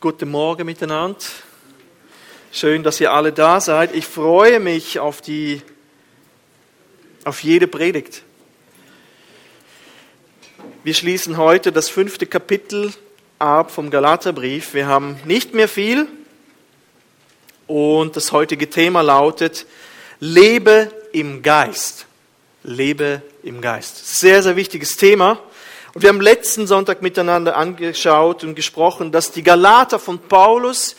Guten Morgen miteinander. Schön, dass ihr alle da seid. Ich freue mich auf die, auf jede Predigt. Wir schließen heute das fünfte Kapitel ab vom Galaterbrief. Wir haben nicht mehr viel und das heutige Thema lautet Lebe im Geist. Lebe im Geist. Sehr, sehr wichtiges Thema. Und wir haben letzten Sonntag miteinander angeschaut und gesprochen, dass die Galater von Paulus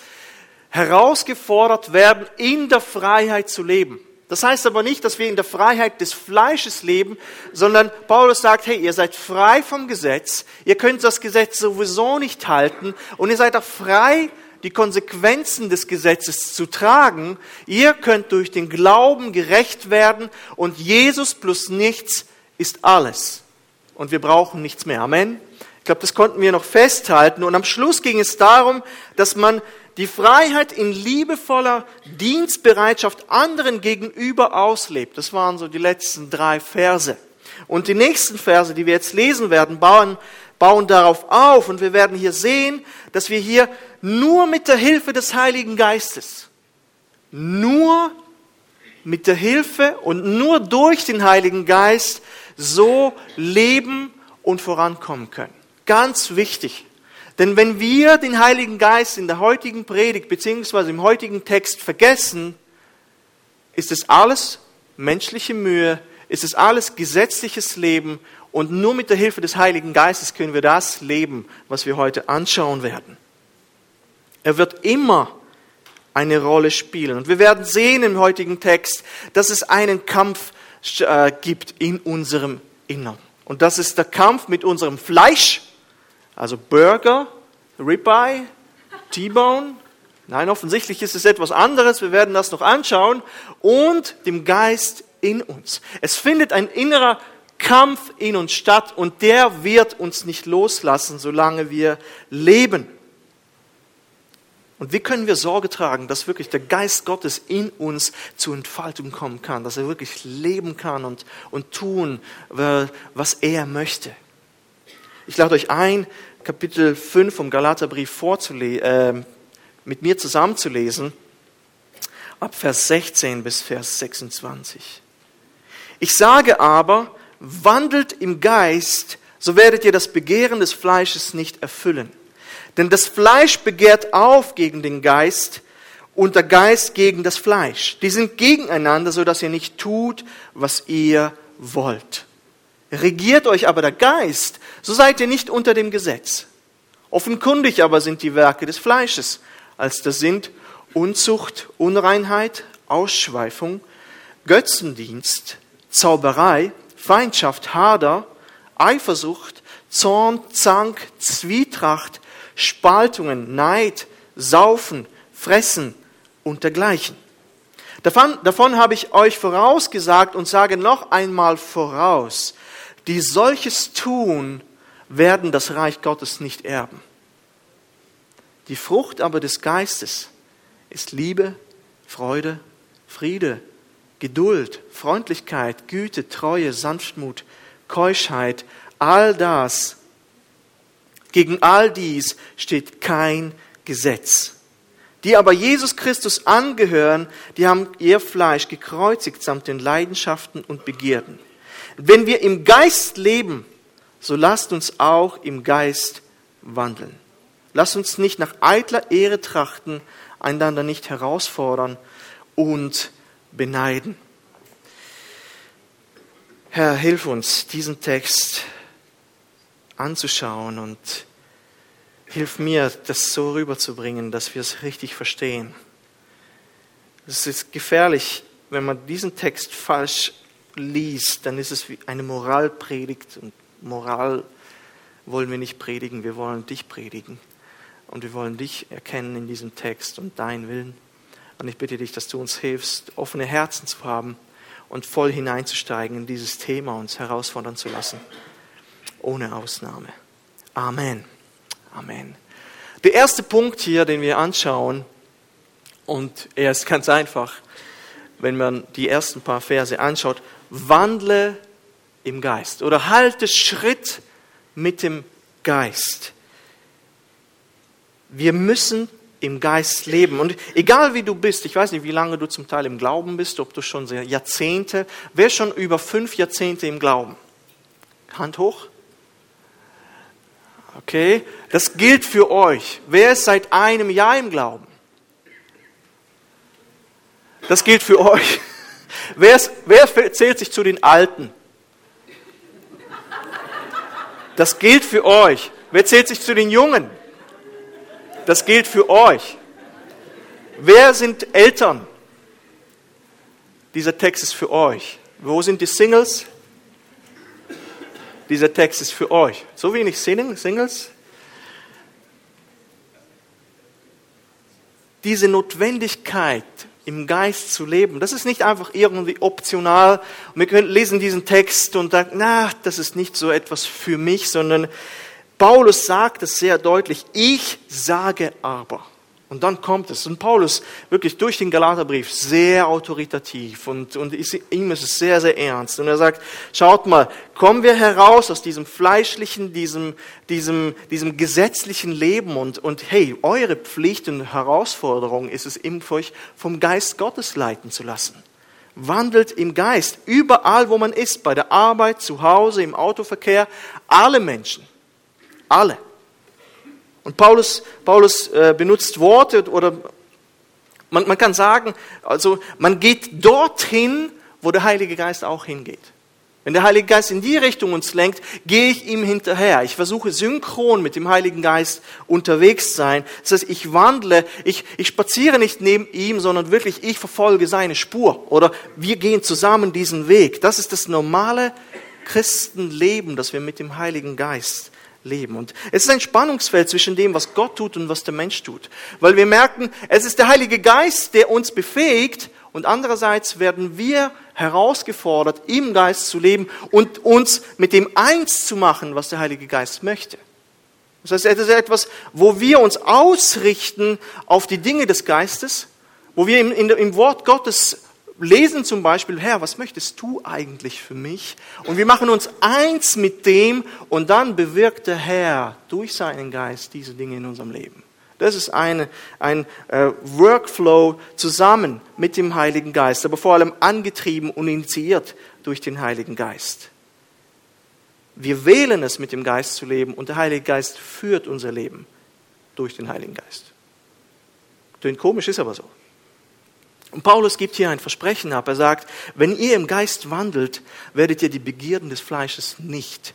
herausgefordert werden, in der Freiheit zu leben. Das heißt aber nicht, dass wir in der Freiheit des Fleisches leben, sondern Paulus sagt, hey, ihr seid frei vom Gesetz, ihr könnt das Gesetz sowieso nicht halten und ihr seid auch frei, die Konsequenzen des Gesetzes zu tragen. Ihr könnt durch den Glauben gerecht werden und Jesus plus nichts ist alles und wir brauchen nichts mehr. Amen. Ich glaube, das konnten wir noch festhalten. Und am Schluss ging es darum, dass man die Freiheit in liebevoller Dienstbereitschaft anderen gegenüber auslebt. Das waren so die letzten drei Verse. Und die nächsten Verse, die wir jetzt lesen werden, bauen, bauen darauf auf. Und wir werden hier sehen, dass wir hier nur mit der Hilfe des Heiligen Geistes, nur mit der Hilfe und nur durch den Heiligen Geist so leben und vorankommen können. Ganz wichtig. Denn wenn wir den Heiligen Geist in der heutigen Predigt beziehungsweise im heutigen Text vergessen, ist es alles menschliche Mühe, ist es alles gesetzliches Leben und nur mit der Hilfe des Heiligen Geistes können wir das leben, was wir heute anschauen werden. Er wird immer eine Rolle spielen. Und wir werden sehen im heutigen Text, dass es einen Kampf äh, gibt in unserem Innern. Und das ist der Kampf mit unserem Fleisch, also Burger, Ribeye, T-Bone. Nein, offensichtlich ist es etwas anderes. Wir werden das noch anschauen. Und dem Geist in uns. Es findet ein innerer Kampf in uns statt und der wird uns nicht loslassen, solange wir leben. Und wie können wir Sorge tragen, dass wirklich der Geist Gottes in uns zur Entfaltung kommen kann, dass er wirklich leben kann und, und tun, was er möchte? Ich lade euch ein, Kapitel 5 vom Galaterbrief vorzulesen, äh, mit mir zusammenzulesen, ab Vers 16 bis Vers 26. Ich sage aber, wandelt im Geist, so werdet ihr das Begehren des Fleisches nicht erfüllen. Denn das Fleisch begehrt auf gegen den Geist und der Geist gegen das Fleisch. Die sind gegeneinander, so dass ihr nicht tut, was ihr wollt. Regiert euch aber der Geist, so seid ihr nicht unter dem Gesetz. Offenkundig aber sind die Werke des Fleisches, als das sind Unzucht, Unreinheit, Ausschweifung, Götzendienst, Zauberei, Feindschaft, Hader, Eifersucht, Zorn, Zank, Zwietracht, Spaltungen, Neid, Saufen, Fressen und dergleichen. Davon, davon habe ich euch vorausgesagt und sage noch einmal voraus, die solches tun, werden das Reich Gottes nicht erben. Die Frucht aber des Geistes ist Liebe, Freude, Friede, Geduld, Freundlichkeit, Güte, Treue, Sanftmut, Keuschheit, all das gegen all dies steht kein Gesetz. Die aber Jesus Christus angehören, die haben ihr Fleisch gekreuzigt samt den Leidenschaften und Begierden. Wenn wir im Geist leben, so lasst uns auch im Geist wandeln. Lasst uns nicht nach eitler Ehre trachten, einander nicht herausfordern und beneiden. Herr, hilf uns, diesen Text anzuschauen und hilf mir, das so rüberzubringen, dass wir es richtig verstehen. Es ist gefährlich, wenn man diesen Text falsch liest, dann ist es wie eine Moralpredigt und Moral wollen wir nicht predigen, wir wollen dich predigen und wir wollen dich erkennen in diesem Text und dein Willen. Und ich bitte dich, dass du uns hilfst, offene Herzen zu haben und voll hineinzusteigen in dieses Thema, uns herausfordern zu lassen ohne Ausnahme. Amen. Amen. Der erste Punkt hier, den wir anschauen, und er ist ganz einfach, wenn man die ersten paar Verse anschaut, wandle im Geist oder halte Schritt mit dem Geist. Wir müssen im Geist leben. Und egal wie du bist, ich weiß nicht, wie lange du zum Teil im Glauben bist, ob du schon Jahrzehnte, wer schon über fünf Jahrzehnte im Glauben? Hand hoch. Okay, das gilt für euch. Wer ist seit einem Jahr im Glauben? Das gilt für euch. Wer, ist, wer zählt sich zu den Alten? Das gilt für euch. Wer zählt sich zu den Jungen? Das gilt für euch. Wer sind Eltern? Dieser Text ist für euch. Wo sind die Singles? Dieser Text ist für euch. So wenig Singles? Diese Notwendigkeit, im Geist zu leben, das ist nicht einfach irgendwie optional. Wir können lesen diesen Text und sagen, na, das ist nicht so etwas für mich, sondern Paulus sagt es sehr deutlich. Ich sage aber. Und dann kommt es. Und Paulus wirklich durch den Galaterbrief sehr autoritativ und, und ihm ist es sehr, sehr ernst. Und er sagt, schaut mal, kommen wir heraus aus diesem fleischlichen, diesem, diesem, diesem gesetzlichen Leben und, und hey, eure Pflicht und Herausforderung ist es, eben euch vom Geist Gottes leiten zu lassen. Wandelt im Geist, überall wo man ist, bei der Arbeit, zu Hause, im Autoverkehr, alle Menschen, alle. Und Paulus, Paulus äh, benutzt Worte oder man, man kann sagen, also man geht dorthin, wo der Heilige Geist auch hingeht. Wenn der Heilige Geist in die Richtung uns lenkt, gehe ich ihm hinterher. Ich versuche synchron mit dem Heiligen Geist unterwegs zu sein. Das heißt, ich wandle, ich, ich spaziere nicht neben ihm, sondern wirklich ich verfolge seine Spur. Oder wir gehen zusammen diesen Weg. Das ist das normale Christenleben, das wir mit dem Heiligen Geist leben. Und es ist ein Spannungsfeld zwischen dem, was Gott tut und was der Mensch tut. Weil wir merken, es ist der Heilige Geist, der uns befähigt und andererseits werden wir herausgefordert, im Geist zu leben und uns mit dem eins zu machen, was der Heilige Geist möchte. Das heißt, es ist etwas, wo wir uns ausrichten auf die Dinge des Geistes, wo wir im, Wort Gottes lesen zum Beispiel, Herr, was möchtest du eigentlich für mich? Und wir machen uns eins mit dem und dann bewirkt der Herr durch seinen Geist diese Dinge in unserem Leben. Das ist eine, ein äh, Workflow zusammen mit dem Heiligen Geist, aber vor allem angetrieben und initiiert durch den Heiligen Geist. Wir wählen es, mit dem Geist zu leben und der Heilige Geist führt unser Leben durch den Heiligen Geist. Klingt komisch, ist aber so. Und Paulus gibt hier ein Versprechen ab. Er sagt, wenn ihr im Geist wandelt, werdet ihr die Begierden des Fleisches nicht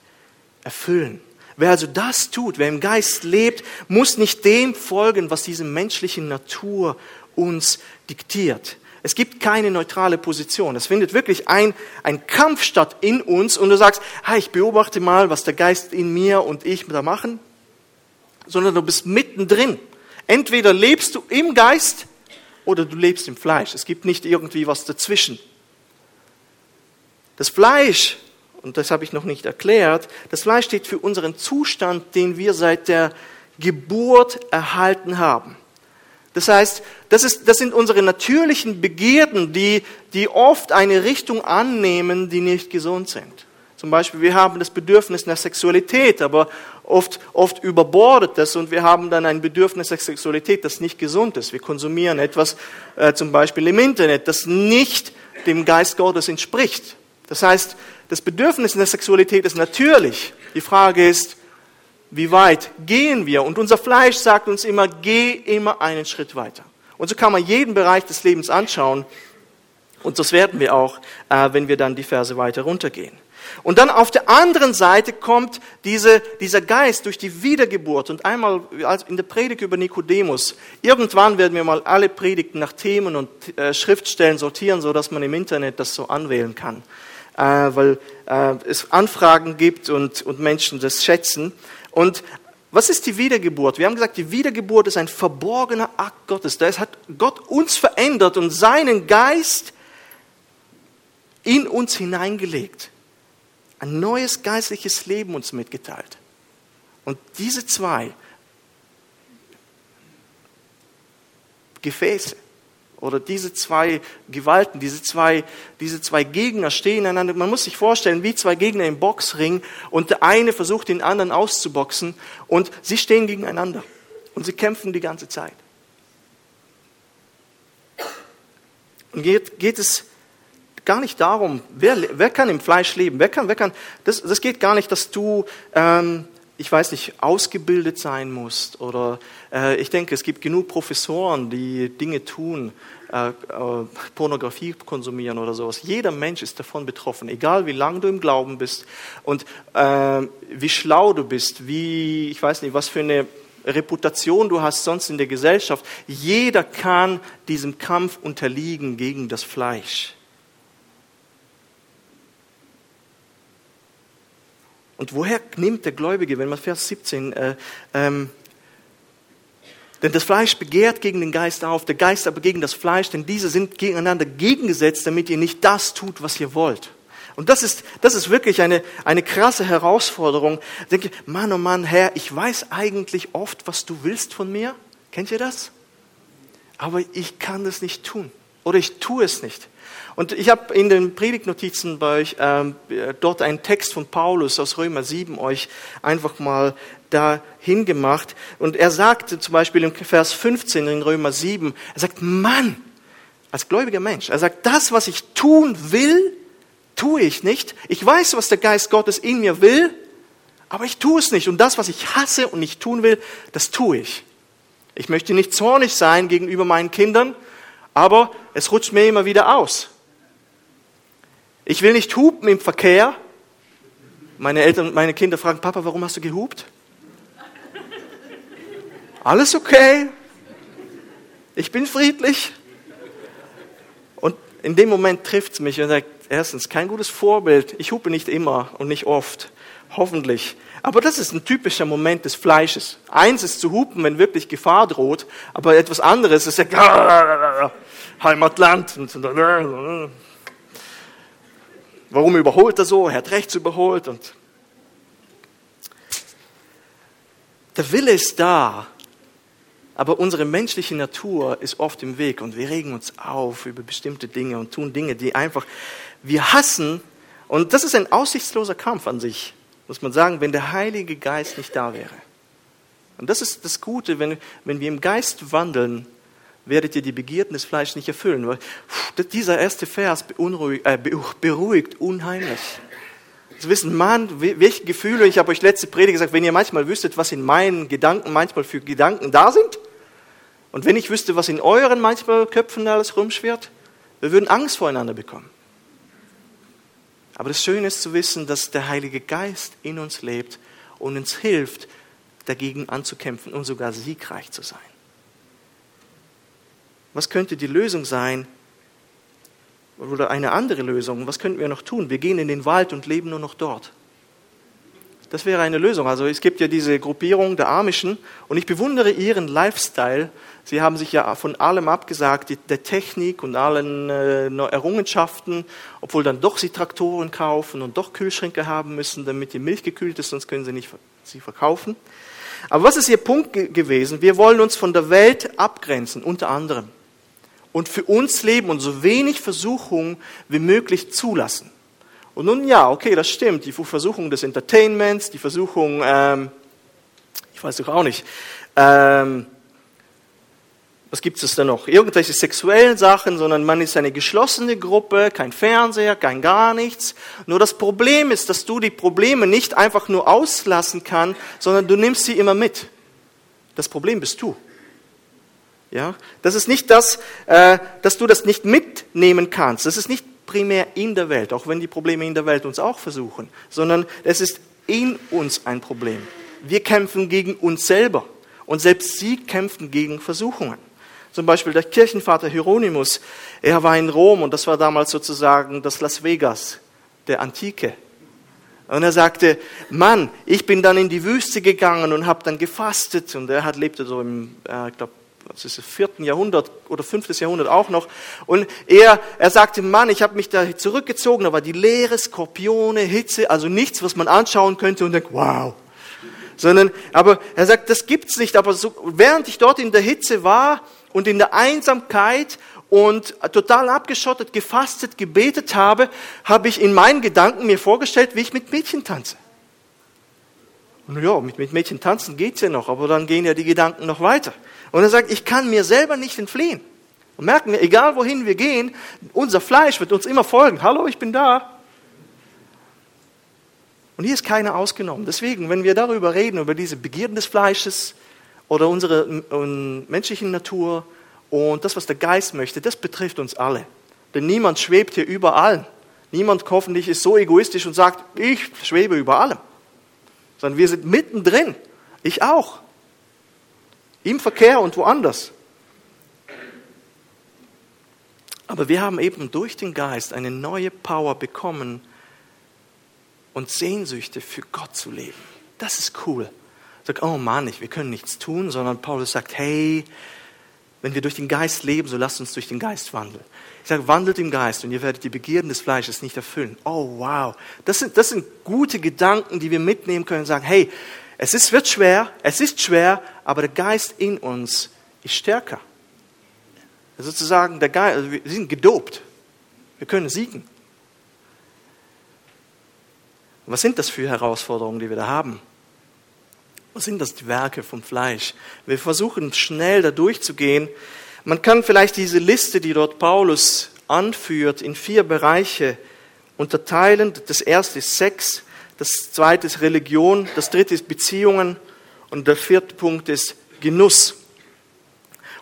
erfüllen. Wer also das tut, wer im Geist lebt, muss nicht dem folgen, was diese menschliche Natur uns diktiert. Es gibt keine neutrale Position. Es findet wirklich ein, ein Kampf statt in uns und du sagst, hey, ich beobachte mal, was der Geist in mir und ich da machen, sondern du bist mittendrin. Entweder lebst du im Geist oder du lebst im Fleisch. Es gibt nicht irgendwie was dazwischen. Das Fleisch, und das habe ich noch nicht erklärt, das Fleisch steht für unseren Zustand, den wir seit der Geburt erhalten haben. Das heißt, das, ist, das sind unsere natürlichen Begierden, die, die oft eine Richtung annehmen, die nicht gesund sind. Zum Beispiel, wir haben das Bedürfnis nach Sexualität, aber oft, oft überbordet das und wir haben dann ein Bedürfnis nach Sexualität, das nicht gesund ist. Wir konsumieren etwas, äh, zum Beispiel im Internet, das nicht dem Geist Gottes entspricht. Das heißt, das Bedürfnis nach Sexualität ist natürlich. Die Frage ist, wie weit gehen wir? Und unser Fleisch sagt uns immer, geh immer einen Schritt weiter. Und so kann man jeden Bereich des Lebens anschauen. Und das werden wir auch, äh, wenn wir dann die Verse weiter runtergehen. Und dann auf der anderen Seite kommt diese, dieser Geist durch die Wiedergeburt. Und einmal in der Predigt über Nikodemus. Irgendwann werden wir mal alle Predigten nach Themen und äh, Schriftstellen sortieren, so dass man im Internet das so anwählen kann. Äh, weil es Anfragen gibt und, und Menschen das schätzen. Und was ist die Wiedergeburt? Wir haben gesagt, die Wiedergeburt ist ein verborgener Akt Gottes. Da hat Gott uns verändert und seinen Geist in uns hineingelegt ein neues geistliches Leben uns mitgeteilt. Und diese zwei Gefäße oder diese zwei Gewalten, diese zwei, diese zwei Gegner stehen einander. Man muss sich vorstellen, wie zwei Gegner im Boxring und der eine versucht den anderen auszuboxen und sie stehen gegeneinander. Und sie kämpfen die ganze Zeit. Und geht, geht es gar nicht darum, wer, wer kann im Fleisch leben, wer kann, wer kann, das, das geht gar nicht, dass du, ähm, ich weiß nicht, ausgebildet sein musst oder äh, ich denke, es gibt genug Professoren, die Dinge tun, äh, äh, Pornografie konsumieren oder sowas. Jeder Mensch ist davon betroffen, egal wie lange du im Glauben bist und äh, wie schlau du bist, wie, ich weiß nicht, was für eine Reputation du hast sonst in der Gesellschaft. Jeder kann diesem Kampf unterliegen gegen das Fleisch. Und woher nimmt der Gläubige, wenn man Vers 17, äh, ähm, denn das Fleisch begehrt gegen den Geist auf, der Geist aber gegen das Fleisch, denn diese sind gegeneinander gegengesetzt, damit ihr nicht das tut, was ihr wollt. Und das ist, das ist wirklich eine, eine krasse Herausforderung. Ich denke, Mann, oh Mann, Herr, ich weiß eigentlich oft, was du willst von mir. Kennt ihr das? Aber ich kann das nicht tun. Oder ich tue es nicht. Und ich habe in den Predigtnotizen bei euch ähm, dort einen Text von Paulus aus Römer 7 euch einfach mal dahin gemacht. Und er sagte zum Beispiel im Vers 15 in Römer 7, er sagt, Mann, als gläubiger Mensch, er sagt, das, was ich tun will, tue ich nicht. Ich weiß, was der Geist Gottes in mir will, aber ich tue es nicht. Und das, was ich hasse und nicht tun will, das tue ich. Ich möchte nicht zornig sein gegenüber meinen Kindern, aber es rutscht mir immer wieder aus. Ich will nicht hupen im Verkehr. Meine Eltern, meine Kinder fragen, Papa, warum hast du gehupt? Alles okay. Ich bin friedlich. Und in dem Moment trifft es mich und sagt, erstens, kein gutes Vorbild. Ich hupe nicht immer und nicht oft. Hoffentlich. Aber das ist ein typischer Moment des Fleisches. Eins ist zu hupen, wenn wirklich Gefahr droht, aber etwas anderes ist ja Heimatland. Warum überholt er so? Er hat rechts überholt und der Wille ist da, aber unsere menschliche Natur ist oft im Weg und wir regen uns auf über bestimmte Dinge und tun Dinge, die einfach wir hassen. Und das ist ein aussichtsloser Kampf an sich, muss man sagen, wenn der Heilige Geist nicht da wäre. Und das ist das Gute, wenn, wenn wir im Geist wandeln, werdet ihr die Begierden des Fleisches nicht erfüllen. Dieser erste Vers äh, beruhigt unheimlich. Zu wissen, Mann, welche Gefühle, ich habe euch letzte Predigt gesagt, wenn ihr manchmal wüsstet, was in meinen Gedanken manchmal für Gedanken da sind, und wenn ich wüsste, was in euren manchmal Köpfen alles rumschwirrt, wir würden Angst voreinander bekommen. Aber das Schöne ist zu wissen, dass der Heilige Geist in uns lebt und uns hilft, dagegen anzukämpfen und sogar siegreich zu sein. Was könnte die Lösung sein? Oder eine andere Lösung? Was könnten wir noch tun? Wir gehen in den Wald und leben nur noch dort. Das wäre eine Lösung. Also es gibt ja diese Gruppierung der Amischen und ich bewundere ihren Lifestyle. Sie haben sich ja von allem abgesagt, der Technik und allen äh, Errungenschaften, obwohl dann doch sie Traktoren kaufen und doch Kühlschränke haben müssen, damit die Milch gekühlt ist, sonst können sie nicht sie verkaufen. Aber was ist ihr Punkt gewesen? Wir wollen uns von der Welt abgrenzen, unter anderem und für uns leben und so wenig Versuchung wie möglich zulassen. Und nun ja, okay, das stimmt. Die Versuchung des Entertainments, die Versuchung, ähm, ich weiß doch auch nicht, ähm, was gibt es da noch? Irgendwelche sexuellen Sachen, sondern man ist eine geschlossene Gruppe, kein Fernseher, kein gar nichts. Nur das Problem ist, dass du die Probleme nicht einfach nur auslassen kannst, sondern du nimmst sie immer mit. Das Problem bist du. Ja, das ist nicht das, äh, dass du das nicht mitnehmen kannst. Das ist nicht primär in der Welt, auch wenn die Probleme in der Welt uns auch versuchen, sondern es ist in uns ein Problem. Wir kämpfen gegen uns selber und selbst sie kämpfen gegen Versuchungen. Zum Beispiel der Kirchenvater Hieronymus, er war in Rom und das war damals sozusagen das Las Vegas der Antike. Und er sagte, Mann, ich bin dann in die Wüste gegangen und habe dann gefastet und er hat lebte so im, äh, ich glaube das ist das vierten Jahrhundert oder fünftes Jahrhundert auch noch. Und er, er sagte, Mann, ich habe mich da zurückgezogen, da war die Leere, Skorpione, Hitze, also nichts, was man anschauen könnte und denkt, wow. Sondern, aber er sagt, das gibt's nicht. Aber so, während ich dort in der Hitze war und in der Einsamkeit und total abgeschottet, gefastet, gebetet habe, habe ich in meinen Gedanken mir vorgestellt, wie ich mit Mädchen tanze. Und ja, mit, mit Mädchen tanzen geht's ja noch, aber dann gehen ja die Gedanken noch weiter. Und er sagt, ich kann mir selber nicht entfliehen. Und merken wir, egal wohin wir gehen, unser Fleisch wird uns immer folgen. Hallo, ich bin da. Und hier ist keiner ausgenommen. Deswegen, wenn wir darüber reden, über diese Begierden des Fleisches oder unsere um, menschlichen Natur und das, was der Geist möchte, das betrifft uns alle. Denn niemand schwebt hier über allem. Niemand hoffentlich ist so egoistisch und sagt, ich schwebe über allem. Sondern wir sind mittendrin. Ich auch. Im Verkehr und woanders. Aber wir haben eben durch den Geist eine neue Power bekommen und Sehnsüchte für Gott zu leben. Das ist cool. Sag, oh Mann, wir können nichts tun, sondern Paulus sagt, hey, wenn wir durch den Geist leben, so lasst uns durch den Geist wandeln. Ich sage, wandelt im Geist und ihr werdet die Begierden des Fleisches nicht erfüllen. Oh wow, das sind, das sind gute Gedanken, die wir mitnehmen können und sagen, hey, es ist, wird schwer, es ist schwer, aber der Geist in uns ist stärker. Sozusagen, der Geist, also wir sind gedopt. Wir können siegen. Was sind das für Herausforderungen, die wir da haben? Was sind das die Werke vom Fleisch? Wir versuchen schnell da durchzugehen. Man kann vielleicht diese Liste, die dort Paulus anführt, in vier Bereiche unterteilen. Das erste ist Sex, das zweite ist Religion, das dritte ist Beziehungen und der vierte Punkt ist Genuss.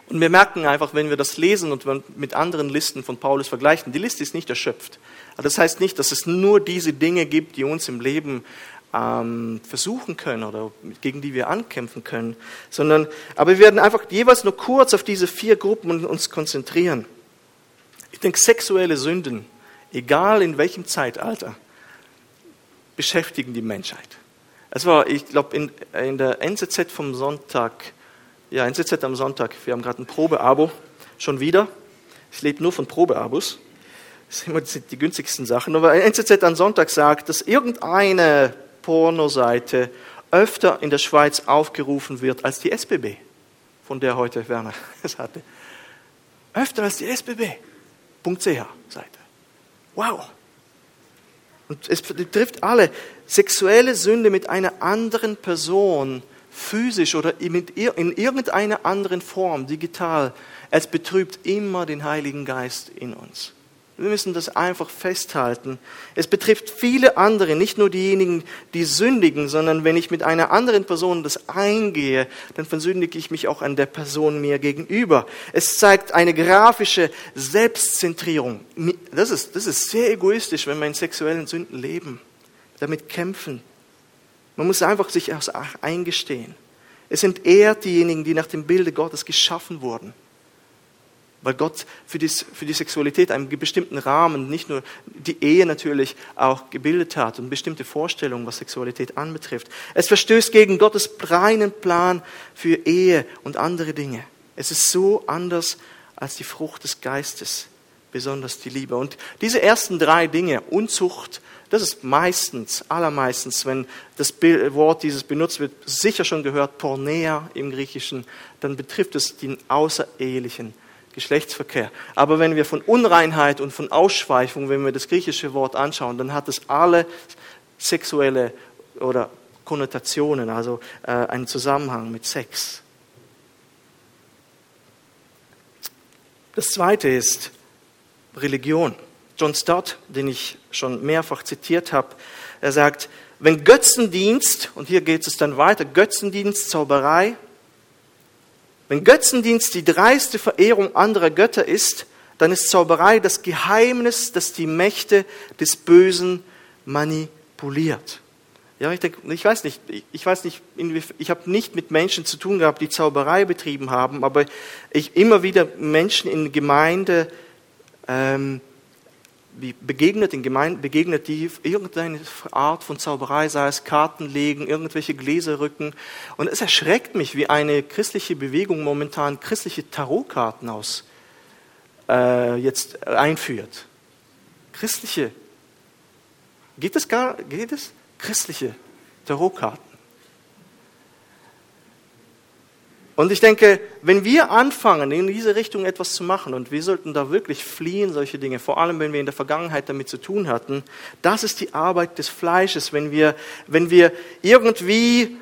Und wir merken einfach, wenn wir das lesen und mit anderen Listen von Paulus vergleichen, die Liste ist nicht erschöpft. Das heißt nicht, dass es nur diese Dinge gibt, die uns im Leben ähm, versuchen können oder gegen die wir ankämpfen können, sondern, aber wir werden einfach jeweils nur kurz auf diese vier Gruppen uns konzentrieren. Ich denke, sexuelle Sünden, egal in welchem Zeitalter, beschäftigen die Menschheit. Es war, ich glaube, in, in der NZZ vom Sonntag, ja, NZZ am Sonntag, wir haben gerade ein Probeabo, schon wieder. Ich lebe nur von Probeabos. Das sind immer die günstigsten Sachen. Aber NZZ am Sonntag sagt, dass irgendeine Pornoseite öfter in der Schweiz aufgerufen wird als die SBB, von der heute Werner es hatte. Öfter als die SBB.ch Seite. Wow. Und es betrifft alle. Sexuelle Sünde mit einer anderen Person, physisch oder in irgendeiner anderen Form, digital, es betrübt immer den Heiligen Geist in uns. Wir müssen das einfach festhalten. Es betrifft viele andere, nicht nur diejenigen, die sündigen, sondern wenn ich mit einer anderen Person das eingehe, dann versündige ich mich auch an der Person mir gegenüber. Es zeigt eine grafische Selbstzentrierung. Das ist, das ist sehr egoistisch, wenn wir in sexuellen Sünden leben, damit kämpfen. Man muss einfach sich eingestehen. Es sind eher diejenigen, die nach dem Bilde Gottes geschaffen wurden weil Gott für die, für die Sexualität einen bestimmten Rahmen, nicht nur die Ehe natürlich auch gebildet hat und bestimmte Vorstellungen, was Sexualität anbetrifft. Es verstößt gegen Gottes reinen Plan für Ehe und andere Dinge. Es ist so anders als die Frucht des Geistes, besonders die Liebe. Und diese ersten drei Dinge, Unzucht, das ist meistens, allermeistens, wenn das Wort dieses benutzt wird, sicher schon gehört, Pornea im Griechischen, dann betrifft es den außerehelichen Geschlechtsverkehr. Aber wenn wir von Unreinheit und von Ausschweifung, wenn wir das griechische Wort anschauen, dann hat es alle sexuelle oder Konnotationen, also äh, einen Zusammenhang mit Sex. Das zweite ist Religion. John Stott, den ich schon mehrfach zitiert habe, er sagt, wenn Götzendienst, und hier geht es dann weiter, Götzendienst, Zauberei, wenn Götzendienst die dreiste Verehrung anderer Götter ist, dann ist Zauberei das Geheimnis, das die Mächte des Bösen manipuliert. Ja, ich, denke, ich weiß nicht, ich weiß nicht, ich habe nicht mit Menschen zu tun gehabt, die Zauberei betrieben haben, aber ich immer wieder Menschen in Gemeinde ähm, begegnet, in Gemeinden begegnet, die irgendeine Art von Zauberei, sei es Karten legen, irgendwelche Gläser rücken. Und es erschreckt mich, wie eine christliche Bewegung momentan christliche Tarotkarten aus äh, jetzt einführt. Christliche. Geht es gar, geht es? Christliche Tarotkarten. Und ich denke, wenn wir anfangen, in diese Richtung etwas zu machen, und wir sollten da wirklich fliehen, solche Dinge, vor allem wenn wir in der Vergangenheit damit zu tun hatten, das ist die Arbeit des Fleisches, wenn wir, wenn wir irgendwie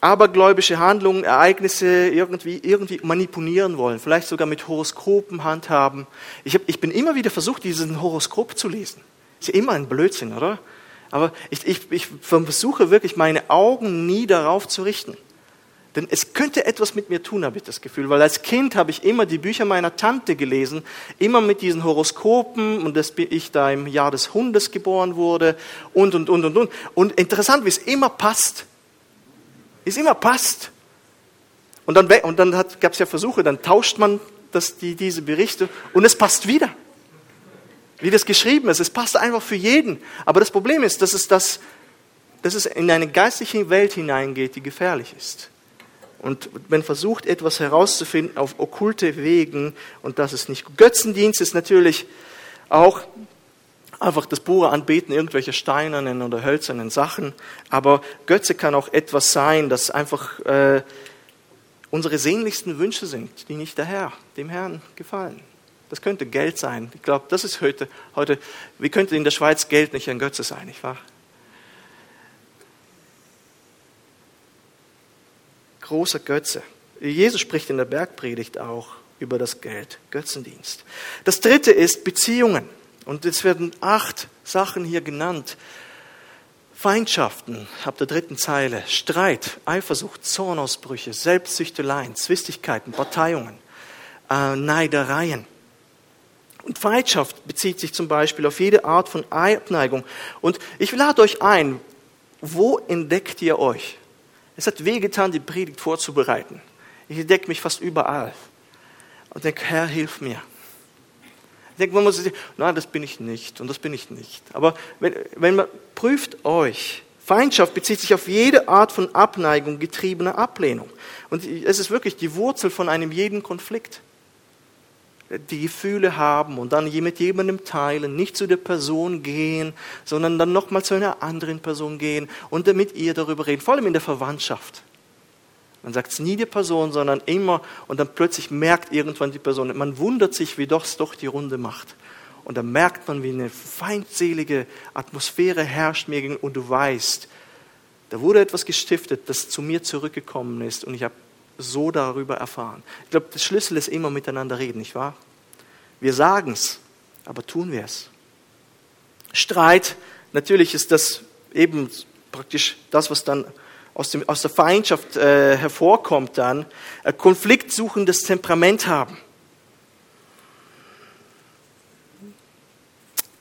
abergläubische Handlungen, Ereignisse irgendwie, irgendwie manipulieren wollen, vielleicht sogar mit Horoskopen handhaben. Ich, hab, ich bin immer wieder versucht, diesen Horoskop zu lesen. Ist ja immer ein Blödsinn, oder? Aber ich, ich, ich versuche wirklich, meine Augen nie darauf zu richten. Denn es könnte etwas mit mir tun, habe ich das Gefühl. Weil als Kind habe ich immer die Bücher meiner Tante gelesen, immer mit diesen Horoskopen und dass ich da im Jahr des Hundes geboren wurde und, und, und, und, und. Und interessant, wie es immer passt. Wie es immer passt. Und dann, und dann gab es ja Versuche, dann tauscht man das, die, diese Berichte und es passt wieder. Wie das geschrieben ist. Es passt einfach für jeden. Aber das Problem ist, dass es, das, dass es in eine geistliche Welt hineingeht, die gefährlich ist. Und man versucht etwas herauszufinden auf okkulte Wegen und das ist nicht gut. Götzendienst ist natürlich auch einfach das pure Anbeten irgendwelcher steinernen oder hölzernen Sachen. Aber Götze kann auch etwas sein, das einfach äh, unsere sehnlichsten Wünsche sind, die nicht der Herr, dem Herrn gefallen. Das könnte Geld sein. Ich glaube, das ist heute, heute, wie könnte in der Schweiz Geld nicht ein Götze sein, nicht wahr? Großer Götze. Jesus spricht in der Bergpredigt auch über das Geld, Götzendienst. Das dritte ist Beziehungen. Und es werden acht Sachen hier genannt. Feindschaften, ab der dritten Zeile, Streit, Eifersucht, Zornausbrüche, Selbstsüchteleien, Zwistigkeiten, Parteiungen, äh, Neidereien. Und Feindschaft bezieht sich zum Beispiel auf jede Art von Abneigung. Und ich lade euch ein, wo entdeckt ihr euch? Es hat wehgetan, die Predigt vorzubereiten. Ich entdecke mich fast überall. Und denke, Herr, hilf mir. Ich denke, man muss sich, nein, das bin ich nicht und das bin ich nicht. Aber wenn, wenn man prüft euch, Feindschaft bezieht sich auf jede Art von Abneigung, getriebener Ablehnung. Und es ist wirklich die Wurzel von einem jeden Konflikt die Gefühle haben und dann mit jemandem teilen, nicht zu der Person gehen, sondern dann nochmal zu einer anderen Person gehen und mit ihr darüber reden, vor allem in der Verwandtschaft. Man sagt es nie der Person, sondern immer und dann plötzlich merkt irgendwann die Person, man wundert sich, wie doch es doch die Runde macht. Und dann merkt man, wie eine feindselige Atmosphäre herrscht mir gegenüber und du weißt, da wurde etwas gestiftet, das zu mir zurückgekommen ist und ich habe so darüber erfahren. Ich glaube, der Schlüssel ist immer miteinander reden, nicht wahr? Wir sagen es, aber tun wir es. Streit, natürlich ist das eben praktisch das, was dann aus, dem, aus der Feindschaft äh, hervorkommt, dann äh, konfliktsuchendes Temperament haben.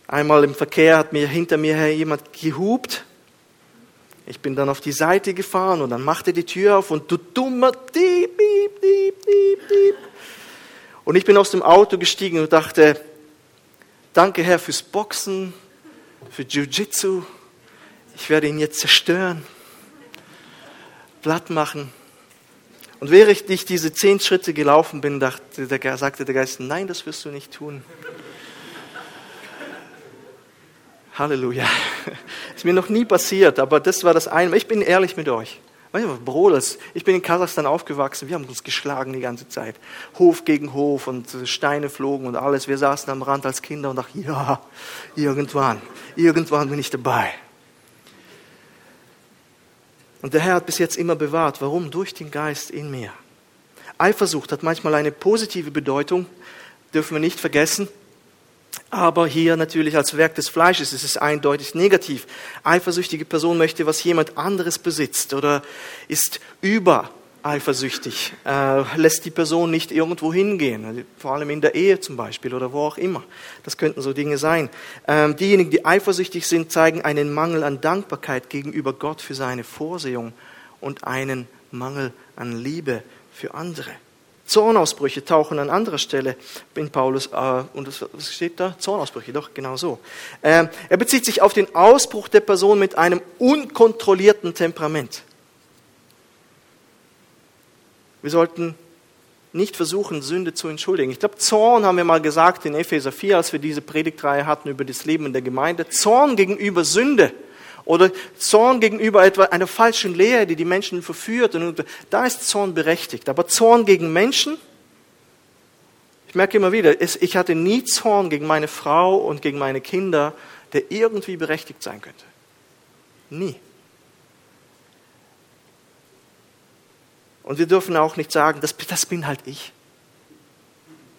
Einmal im Verkehr hat mir hinter mir jemand gehupt ich bin dann auf die Seite gefahren und dann machte die Tür auf und du dummer Dieb, Dieb, Dieb, Dieb, Dieb. Und ich bin aus dem Auto gestiegen und dachte, danke Herr fürs Boxen, für Jiu-Jitsu. Ich werde ihn jetzt zerstören, platt machen. Und während ich diese zehn Schritte gelaufen bin, dachte, der, sagte der Geist, nein, das wirst du nicht tun. Halleluja. Ist mir noch nie passiert, aber das war das eine. Ich bin ehrlich mit euch. Brothers, ich bin in Kasachstan aufgewachsen, wir haben uns geschlagen die ganze Zeit. Hof gegen Hof und Steine flogen und alles. Wir saßen am Rand als Kinder und dachten, ja, irgendwann, irgendwann bin ich dabei. Und der Herr hat bis jetzt immer bewahrt. Warum? Durch den Geist in mir. Eifersucht hat manchmal eine positive Bedeutung, dürfen wir nicht vergessen. Aber hier natürlich als Werk des Fleisches ist es eindeutig negativ. Eifersüchtige Person möchte, was jemand anderes besitzt oder ist über eifersüchtig, äh, lässt die Person nicht irgendwo hingehen, also vor allem in der Ehe zum Beispiel oder wo auch immer. Das könnten so Dinge sein. Ähm, diejenigen, die eifersüchtig sind, zeigen einen Mangel an Dankbarkeit gegenüber Gott für seine Vorsehung und einen Mangel an Liebe für andere. Zornausbrüche tauchen an anderer Stelle in Paulus, äh, und was steht da? Zornausbrüche, doch, genau so. Ähm, er bezieht sich auf den Ausbruch der Person mit einem unkontrollierten Temperament. Wir sollten nicht versuchen, Sünde zu entschuldigen. Ich glaube, Zorn haben wir mal gesagt in Epheser 4, als wir diese Predigtreihe hatten über das Leben in der Gemeinde. Zorn gegenüber Sünde Oder Zorn gegenüber etwa einer falschen Lehre, die die Menschen verführt. Und da ist Zorn berechtigt. Aber Zorn gegen Menschen, ich merke immer wieder, ich hatte nie Zorn gegen meine Frau und gegen meine Kinder, der irgendwie berechtigt sein könnte. Nie. Und wir dürfen auch nicht sagen, das, das bin halt ich.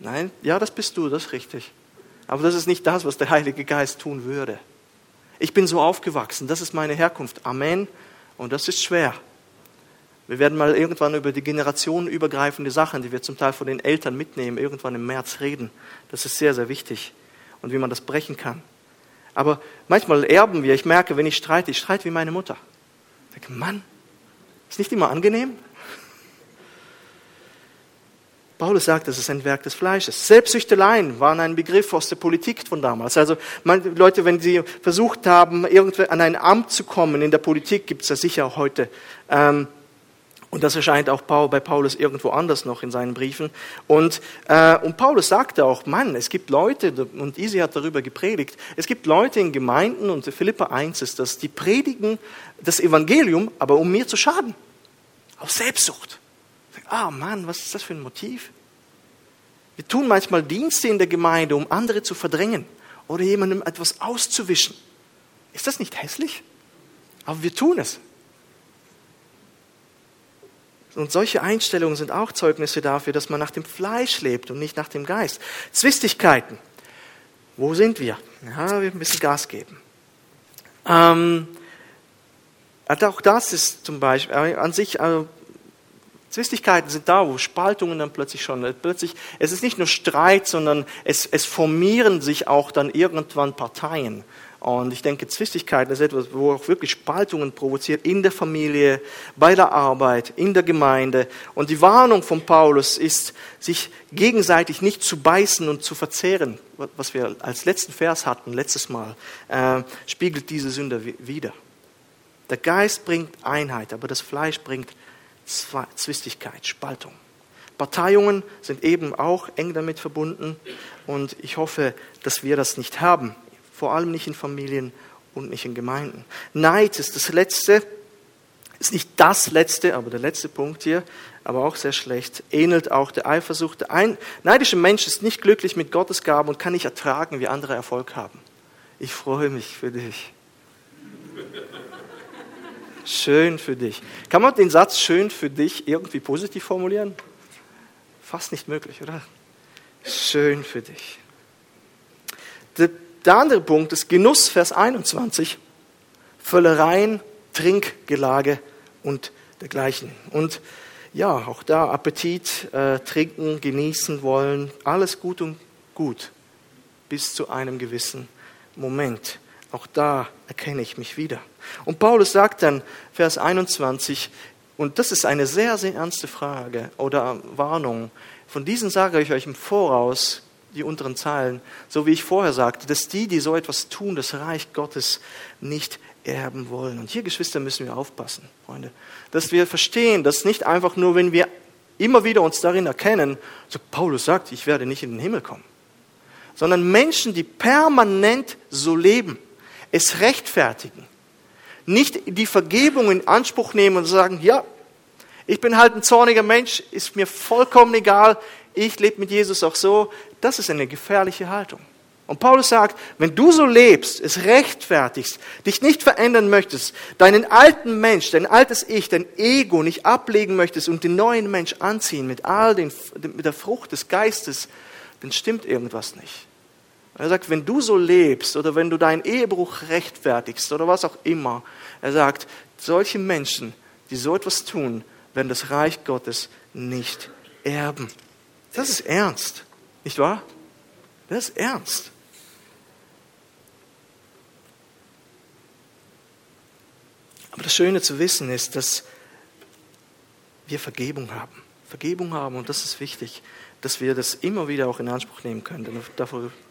Nein, ja, das bist du, das ist richtig. Aber das ist nicht das, was der Heilige Geist tun würde. Ich bin so aufgewachsen, das ist meine Herkunft. Amen. Und das ist schwer. Wir werden mal irgendwann über die generationenübergreifende Sachen, die wir zum Teil von den Eltern mitnehmen, irgendwann im März reden. Das ist sehr, sehr wichtig. Und wie man das brechen kann. Aber manchmal erben wir, ich merke, wenn ich streite, ich streite wie meine Mutter. Ich denke, Mann, ist nicht immer angenehm? Paulus sagt, das ist ein Werk des Fleisches. Selbstsüchteleien waren ein Begriff aus der Politik von damals. Also Leute, wenn sie versucht haben, irgendwie an ein Amt zu kommen in der Politik, gibt es das sicher auch heute. Ähm, und das erscheint auch bei Paulus irgendwo anders noch in seinen Briefen. Und, äh, und Paulus sagte auch, Mann, es gibt Leute, und Isi hat darüber gepredigt, es gibt Leute in Gemeinden, und Philippa 1 ist das, die predigen das Evangelium, aber um mir zu schaden. Aus Selbstsucht. Ah Mann, was ist das für ein Motiv? Wir tun manchmal Dienste in der Gemeinde, um andere zu verdrängen oder jemandem etwas auszuwischen. Ist das nicht hässlich? Aber wir tun es. Und solche Einstellungen sind auch Zeugnisse dafür, dass man nach dem Fleisch lebt und nicht nach dem Geist. Zwistigkeiten. Wo sind wir? Ja, wir bisschen Gas geben. Ähm, auch das ist zum Beispiel an sich also Zwistigkeiten sind da, wo Spaltungen dann plötzlich schon, äh, plötzlich, es ist nicht nur Streit, sondern es, es formieren sich auch dann irgendwann Parteien. Und ich denke, Zwistigkeiten ist etwas, wo auch wirklich Spaltungen provoziert in der Familie, bei der Arbeit, in der Gemeinde. Und die Warnung von Paulus ist, sich gegenseitig nicht zu beißen und zu verzehren, was wir als letzten Vers hatten, letztes Mal, äh, spiegelt diese Sünde wieder. Der Geist bringt Einheit, aber das Fleisch bringt Zwistigkeit, Spaltung. Parteiungen sind eben auch eng damit verbunden und ich hoffe, dass wir das nicht haben, vor allem nicht in Familien und nicht in Gemeinden. Neid ist das Letzte, ist nicht das Letzte, aber der letzte Punkt hier, aber auch sehr schlecht, ähnelt auch der Eifersucht. Der neidische Mensch ist nicht glücklich mit Gottes Gaben und kann nicht ertragen, wie andere Erfolg haben. Ich freue mich für dich. Schön für dich. Kann man den Satz schön für dich irgendwie positiv formulieren? Fast nicht möglich, oder? Schön für dich. Der, der andere Punkt ist Genuss, Vers 21. Völlereien, Trinkgelage und dergleichen. Und ja, auch da Appetit, äh, trinken, genießen wollen, alles gut und gut bis zu einem gewissen Moment. Auch da erkenne ich mich wieder. Und Paulus sagt dann, Vers 21, und das ist eine sehr, sehr ernste Frage oder Warnung. Von diesen sage ich euch im Voraus, die unteren Zeilen, so wie ich vorher sagte, dass die, die so etwas tun, das Reich Gottes nicht erben wollen. Und hier, Geschwister, müssen wir aufpassen, Freunde, dass wir verstehen, dass nicht einfach nur, wenn wir immer wieder uns darin erkennen, so Paulus sagt, ich werde nicht in den Himmel kommen, sondern Menschen, die permanent so leben, es rechtfertigen, nicht die Vergebung in Anspruch nehmen und sagen, ja, ich bin halt ein zorniger Mensch, ist mir vollkommen egal, ich lebe mit Jesus auch so, das ist eine gefährliche Haltung. Und Paulus sagt, wenn du so lebst, es rechtfertigst, dich nicht verändern möchtest, deinen alten Mensch, dein altes Ich, dein Ego nicht ablegen möchtest und den neuen Mensch anziehen mit all den, mit der Frucht des Geistes, dann stimmt irgendwas nicht. Er sagt, wenn du so lebst oder wenn du deinen Ehebruch rechtfertigst oder was auch immer, er sagt, solche Menschen, die so etwas tun, werden das Reich Gottes nicht erben. Das ist ernst, nicht wahr? Das ist ernst. Aber das Schöne zu wissen ist, dass wir Vergebung haben. Vergebung haben und das ist wichtig dass wir das immer wieder auch in Anspruch nehmen können. Denn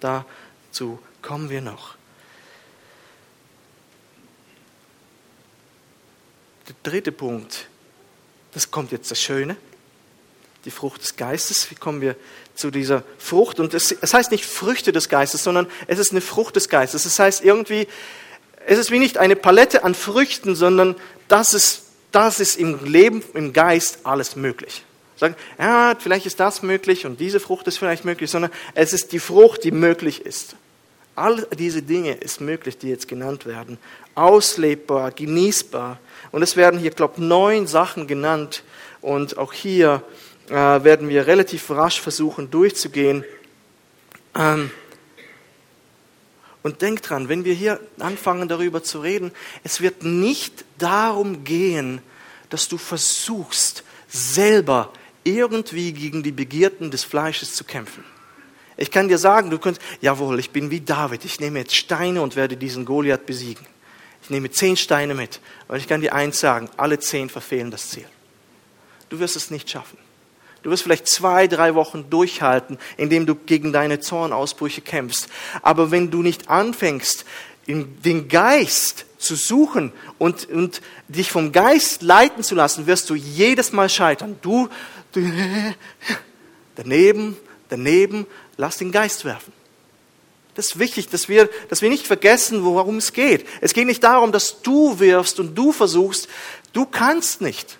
dazu kommen wir noch. Der dritte Punkt, das kommt jetzt das Schöne, die Frucht des Geistes. Wie kommen wir zu dieser Frucht? Und es, es heißt nicht Früchte des Geistes, sondern es ist eine Frucht des Geistes. Das heißt irgendwie, es ist wie nicht eine Palette an Früchten, sondern das ist, das ist im Leben, im Geist alles möglich. Sagen, ja, vielleicht ist das möglich und diese Frucht ist vielleicht möglich, sondern es ist die Frucht, die möglich ist. All diese Dinge ist möglich, die jetzt genannt werden. Auslebbar, genießbar. Und es werden hier, glaube ich, neun Sachen genannt. Und auch hier äh, werden wir relativ rasch versuchen durchzugehen. Ähm, und denk dran, wenn wir hier anfangen darüber zu reden, es wird nicht darum gehen, dass du versuchst, selber irgendwie gegen die Begierden des Fleisches zu kämpfen. Ich kann dir sagen, du könntest, jawohl, ich bin wie David, ich nehme jetzt Steine und werde diesen Goliath besiegen. Ich nehme zehn Steine mit. Und ich kann dir eins sagen, alle zehn verfehlen das Ziel. Du wirst es nicht schaffen. Du wirst vielleicht zwei, drei Wochen durchhalten, indem du gegen deine Zornausbrüche kämpfst. Aber wenn du nicht anfängst, den Geist zu suchen und, und dich vom Geist leiten zu lassen, wirst du jedes Mal scheitern. Du daneben, daneben, lass den Geist werfen. Das ist wichtig, dass wir, dass wir nicht vergessen, worum es geht. Es geht nicht darum, dass du wirfst und du versuchst. Du kannst nicht.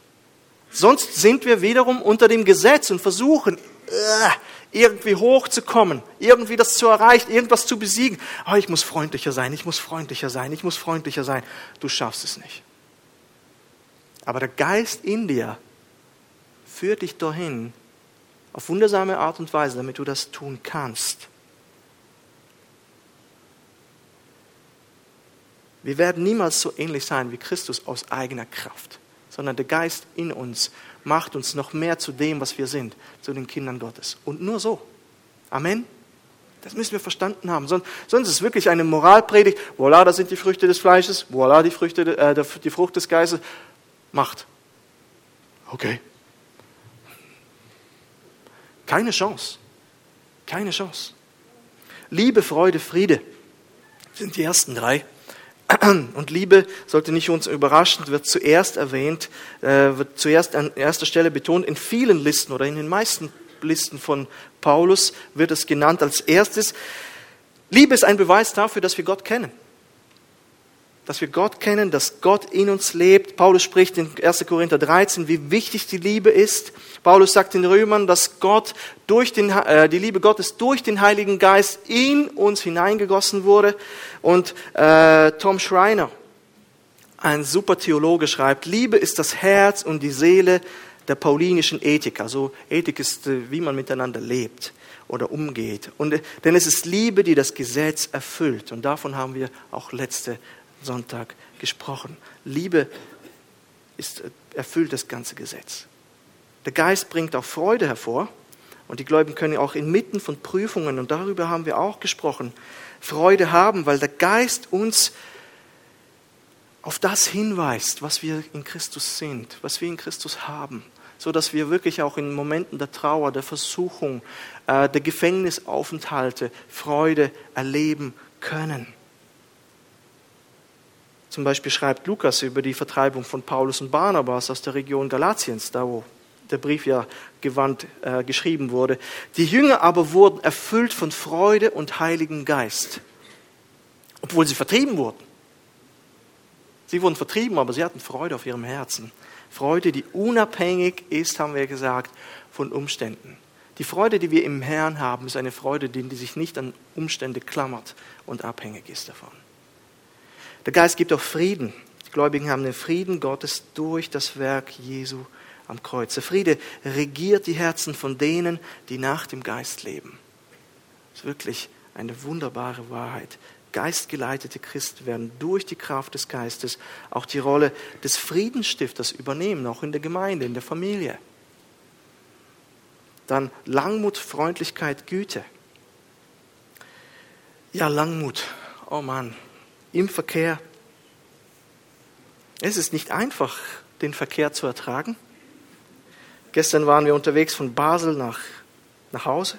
Sonst sind wir wiederum unter dem Gesetz und versuchen, äh, irgendwie hochzukommen, irgendwie das zu erreichen, irgendwas zu besiegen. Oh, ich muss freundlicher sein, ich muss freundlicher sein, ich muss freundlicher sein. Du schaffst es nicht. Aber der Geist in dir führt dich dahin, auf wundersame Art und Weise, damit du das tun kannst. Wir werden niemals so ähnlich sein wie Christus aus eigener Kraft sondern der Geist in uns macht uns noch mehr zu dem, was wir sind, zu den Kindern Gottes. Und nur so. Amen. Das müssen wir verstanden haben. Sonst, sonst ist es wirklich eine Moralpredigt. Voilà, das sind die Früchte des Fleisches. Voilà, die, Früchte, äh, die Frucht des Geistes. Macht. Okay. Keine Chance. Keine Chance. Liebe, Freude, Friede sind die ersten drei. Und Liebe sollte nicht uns überraschen, wird zuerst erwähnt, äh, wird zuerst an erster Stelle betont. In vielen Listen oder in den meisten Listen von Paulus wird es genannt als erstes. Liebe ist ein Beweis dafür, dass wir Gott kennen dass wir Gott kennen, dass Gott in uns lebt. Paulus spricht in 1. Korinther 13, wie wichtig die Liebe ist. Paulus sagt den Römern, dass Gott durch den, äh, die Liebe Gottes durch den Heiligen Geist in uns hineingegossen wurde. Und äh, Tom Schreiner, ein super Theologe, schreibt, Liebe ist das Herz und die Seele der paulinischen Ethik. Also Ethik ist, äh, wie man miteinander lebt oder umgeht. Und, äh, denn es ist Liebe, die das Gesetz erfüllt. Und davon haben wir auch letzte Sonntag gesprochen. Liebe ist, erfüllt das ganze Gesetz. Der Geist bringt auch Freude hervor. Und die Gläubigen können auch inmitten von Prüfungen, und darüber haben wir auch gesprochen, Freude haben, weil der Geist uns auf das hinweist, was wir in Christus sind, was wir in Christus haben, so dass wir wirklich auch in Momenten der Trauer, der Versuchung, äh, der Gefängnisaufenthalte Freude erleben können. Zum Beispiel schreibt Lukas über die Vertreibung von Paulus und Barnabas aus der Region Galatiens, da wo der Brief ja gewandt äh, geschrieben wurde. Die Jünger aber wurden erfüllt von Freude und Heiligen Geist, obwohl sie vertrieben wurden. Sie wurden vertrieben, aber sie hatten Freude auf ihrem Herzen. Freude, die unabhängig ist, haben wir gesagt, von Umständen. Die Freude, die wir im Herrn haben, ist eine Freude, die sich nicht an Umstände klammert und abhängig ist davon. Der Geist gibt auch Frieden. Die Gläubigen haben den Frieden Gottes durch das Werk Jesu am Kreuz. Der Friede regiert die Herzen von denen, die nach dem Geist leben. Das ist wirklich eine wunderbare Wahrheit. Geistgeleitete Christen werden durch die Kraft des Geistes auch die Rolle des Friedensstifters übernehmen, auch in der Gemeinde, in der Familie. Dann Langmut, Freundlichkeit, Güte. Ja, Langmut. Oh Mann, im Verkehr. Es ist nicht einfach, den Verkehr zu ertragen. Gestern waren wir unterwegs von Basel nach, nach Hause.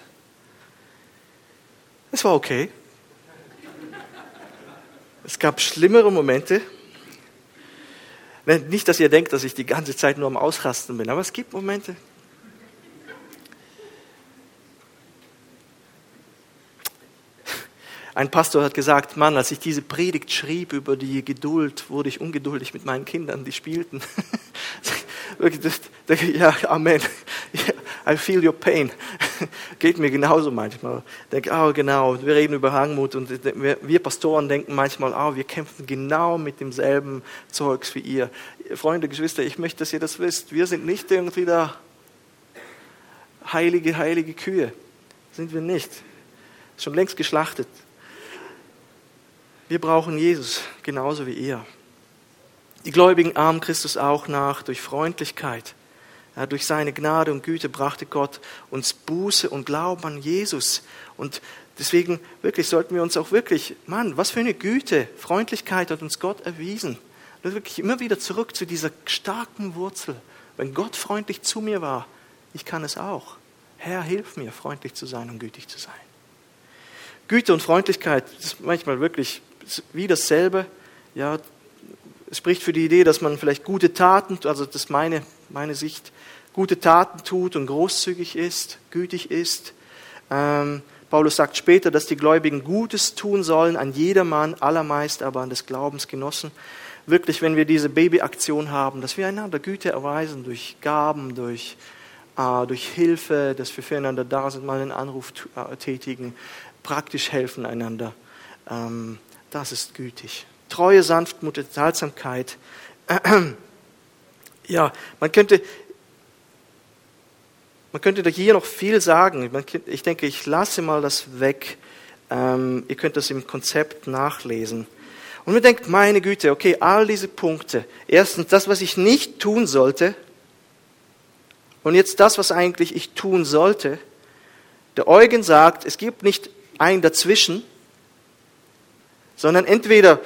Es war okay. Es gab schlimmere Momente. Nicht, dass ihr denkt, dass ich die ganze Zeit nur am Ausrasten bin, aber es gibt Momente. Ein Pastor hat gesagt, Mann, als ich diese Predigt schrieb über die Geduld, wurde ich ungeduldig mit meinen Kindern, die spielten. ja, Amen. I feel your pain. Geht mir genauso manchmal. Ich denke, oh genau, wir reden über Hangmut und wir Pastoren denken manchmal, oh, wir kämpfen genau mit demselben Zeugs wie ihr. Freunde, Geschwister, ich möchte, dass ihr das wisst. Wir sind nicht irgendwie da heilige, heilige Kühe. Sind wir nicht. Schon längst geschlachtet. Wir brauchen Jesus genauso wie ihr. Die Gläubigen ahmen Christus auch nach durch Freundlichkeit. Ja, durch seine Gnade und Güte brachte Gott uns Buße und Glauben an Jesus. Und deswegen wirklich sollten wir uns auch wirklich, Mann, was für eine Güte, Freundlichkeit hat uns Gott erwiesen. Und wirklich immer wieder zurück zu dieser starken Wurzel. Wenn Gott freundlich zu mir war, ich kann es auch. Herr, hilf mir, freundlich zu sein und gütig zu sein. Güte und Freundlichkeit ist manchmal wirklich wie dasselbe. Ja, es spricht für die Idee, dass man vielleicht gute Taten, also das ist meine, meine Sicht, gute Taten tut und großzügig ist, gütig ist. Ähm, Paulus sagt später, dass die Gläubigen Gutes tun sollen an jedermann, allermeist aber an des Glaubens Genossen. Wirklich, wenn wir diese Babyaktion haben, dass wir einander Güte erweisen durch Gaben, durch, äh, durch Hilfe, dass wir füreinander da sind, mal einen Anruf äh, tätigen, praktisch helfen einander. Ähm, das ist gütig. Treue, Sanftmut, Enthaltsamkeit. Ja, man könnte, man könnte hier noch viel sagen. Ich denke, ich lasse mal das weg. Ähm, ihr könnt das im Konzept nachlesen. Und man denkt, meine Güte, okay, all diese Punkte. Erstens, das, was ich nicht tun sollte. Und jetzt das, was eigentlich ich tun sollte. Der Eugen sagt, es gibt nicht ein Dazwischen, sondern entweder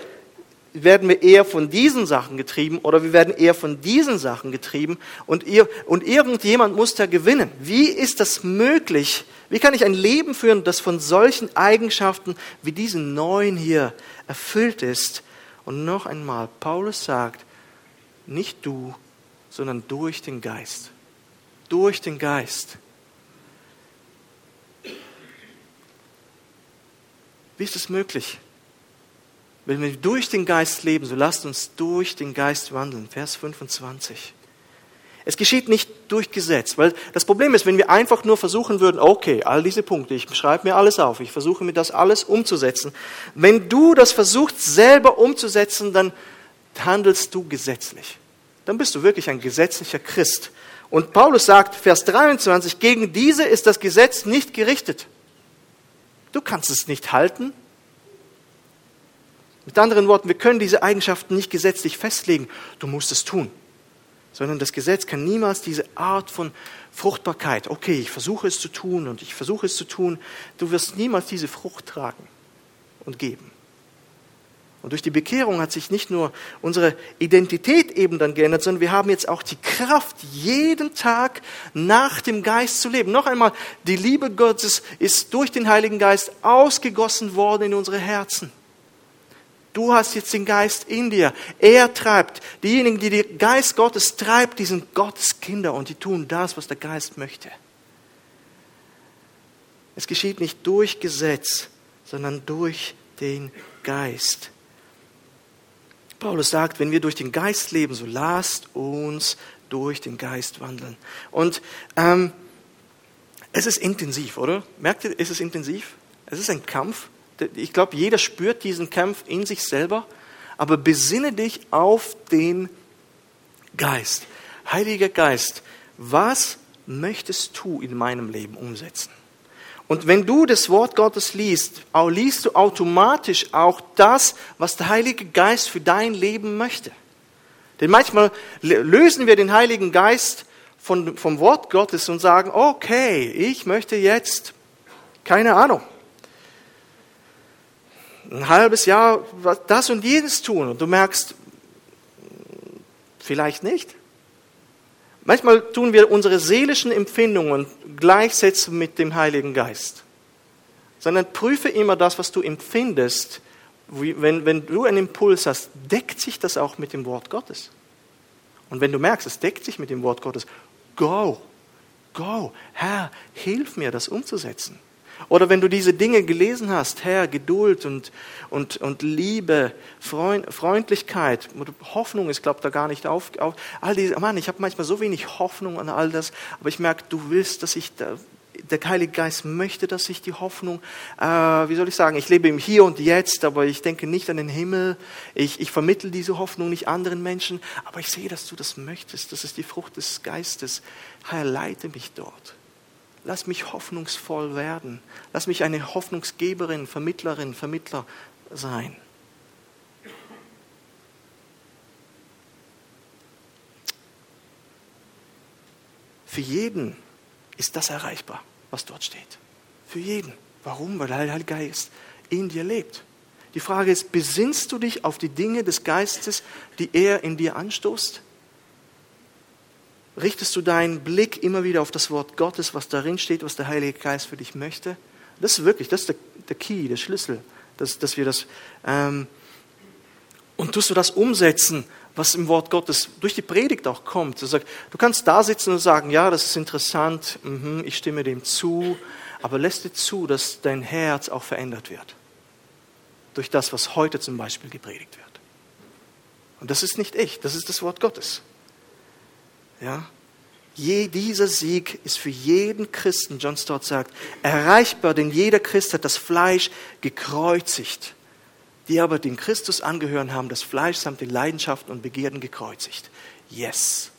werden wir eher von diesen Sachen getrieben oder wir werden eher von diesen Sachen getrieben und, ihr, und irgendjemand muss da gewinnen. Wie ist das möglich? Wie kann ich ein Leben führen, das von solchen Eigenschaften wie diesen neuen hier erfüllt ist? Und noch einmal, Paulus sagt, nicht du, sondern durch den Geist. Durch den Geist. Wie ist es möglich? Wenn wir durch den Geist leben, so lasst uns durch den Geist wandeln. Vers 25. Es geschieht nicht durch Gesetz, weil das Problem ist, wenn wir einfach nur versuchen würden, okay, all diese Punkte, ich schreibe mir alles auf, ich versuche mir das alles umzusetzen. Wenn du das versuchst selber umzusetzen, dann handelst du gesetzlich. Dann bist du wirklich ein gesetzlicher Christ. Und Paulus sagt, Vers 23, gegen diese ist das Gesetz nicht gerichtet. Du kannst es nicht halten, mit anderen Worten, wir können diese Eigenschaften nicht gesetzlich festlegen. Du musst es tun. Sondern das Gesetz kann niemals diese Art von Fruchtbarkeit, okay, ich versuche es zu tun und ich versuche es zu tun, du wirst niemals diese Frucht tragen und geben. Und durch die Bekehrung hat sich nicht nur unsere Identität eben dann geändert, sondern wir haben jetzt auch die Kraft, jeden Tag nach dem Geist zu leben. Noch einmal, die Liebe Gottes ist durch den Heiligen Geist ausgegossen worden in unsere Herzen. Du hast jetzt den Geist in dir. Er treibt. Diejenigen, die den Geist Gottes treibt, die sind Gottes Kinder und die tun das, was der Geist möchte. Es geschieht nicht durch Gesetz, sondern durch den Geist. Paulus sagt, wenn wir durch den Geist leben, so lasst uns durch den Geist wandeln. Und ähm, es ist intensiv, oder? Merkt ihr, ist es intensiv? Es ist ein Kampf ich glaube, jeder spürt diesen Kampf in sich selber, aber besinne dich auf den Geist. Heiliger Geist, was möchtest du in meinem Leben umsetzen? Und wenn du das Wort Gottes liest, liest du automatisch auch das, was der Heilige Geist für dein Leben möchte. Denn manchmal lösen wir den Heiligen Geist von, vom Wort Gottes und sagen, okay, ich möchte jetzt, keine Ahnung, ein halbes Jahr das und jenes tun und du merkst, vielleicht nicht. Manchmal tun wir unsere seelischen Empfindungen gleichsetzen mit dem Heiligen Geist. Sondern prüfe immer das, was du empfindest. Wenn, wenn du einen Impuls hast, deckt sich das auch mit dem Wort Gottes. Und wenn du merkst, es deckt sich mit dem Wort Gottes, go, go, Herr, hilf mir, das umzusetzen. Oder wenn du diese Dinge gelesen hast, Herr, Geduld und, und, und Liebe, Freund, Freundlichkeit, Hoffnung ist, glaubt da gar nicht auf, auf all diese, Mann, ich habe manchmal so wenig Hoffnung an all das, aber ich merke, du willst, dass ich da, der Heilige Geist möchte, dass ich die Hoffnung, äh, wie soll ich sagen, ich lebe im Hier und Jetzt, aber ich denke nicht an den Himmel. Ich, ich vermittle diese Hoffnung nicht anderen Menschen, aber ich sehe, dass du das möchtest. Das ist die Frucht des Geistes. Herr, leite mich dort. Lass mich hoffnungsvoll werden. Lass mich eine Hoffnungsgeberin, Vermittlerin, Vermittler sein. Für jeden ist das erreichbar was dort steht. Für jeden. Warum? Weil der Heilige Geist in dir lebt. Die Frage ist, besinnst du dich auf die Dinge des Geistes, die er in dir anstoßt? Richtest du deinen Blick immer wieder auf das Wort Gottes, was darin steht, was der Heilige Geist für dich möchte? Das ist wirklich, das ist der, der Key, der Schlüssel, dass, dass wir das. Ähm, und tust du das umsetzen, was im Wort Gottes durch die Predigt auch kommt. Du kannst da sitzen und sagen, ja, das ist interessant, mhm, ich stimme dem zu, aber lässt dir zu, dass dein Herz auch verändert wird. Durch das, was heute zum Beispiel gepredigt wird. Und das ist nicht ich, das ist das Wort Gottes. Ja? Je, dieser Sieg ist für jeden Christen, John Stott sagt, erreichbar, denn jeder Christ hat das Fleisch gekreuzigt die aber dem Christus angehören, haben das Fleisch samt den Leidenschaften und Begierden gekreuzigt. Yes.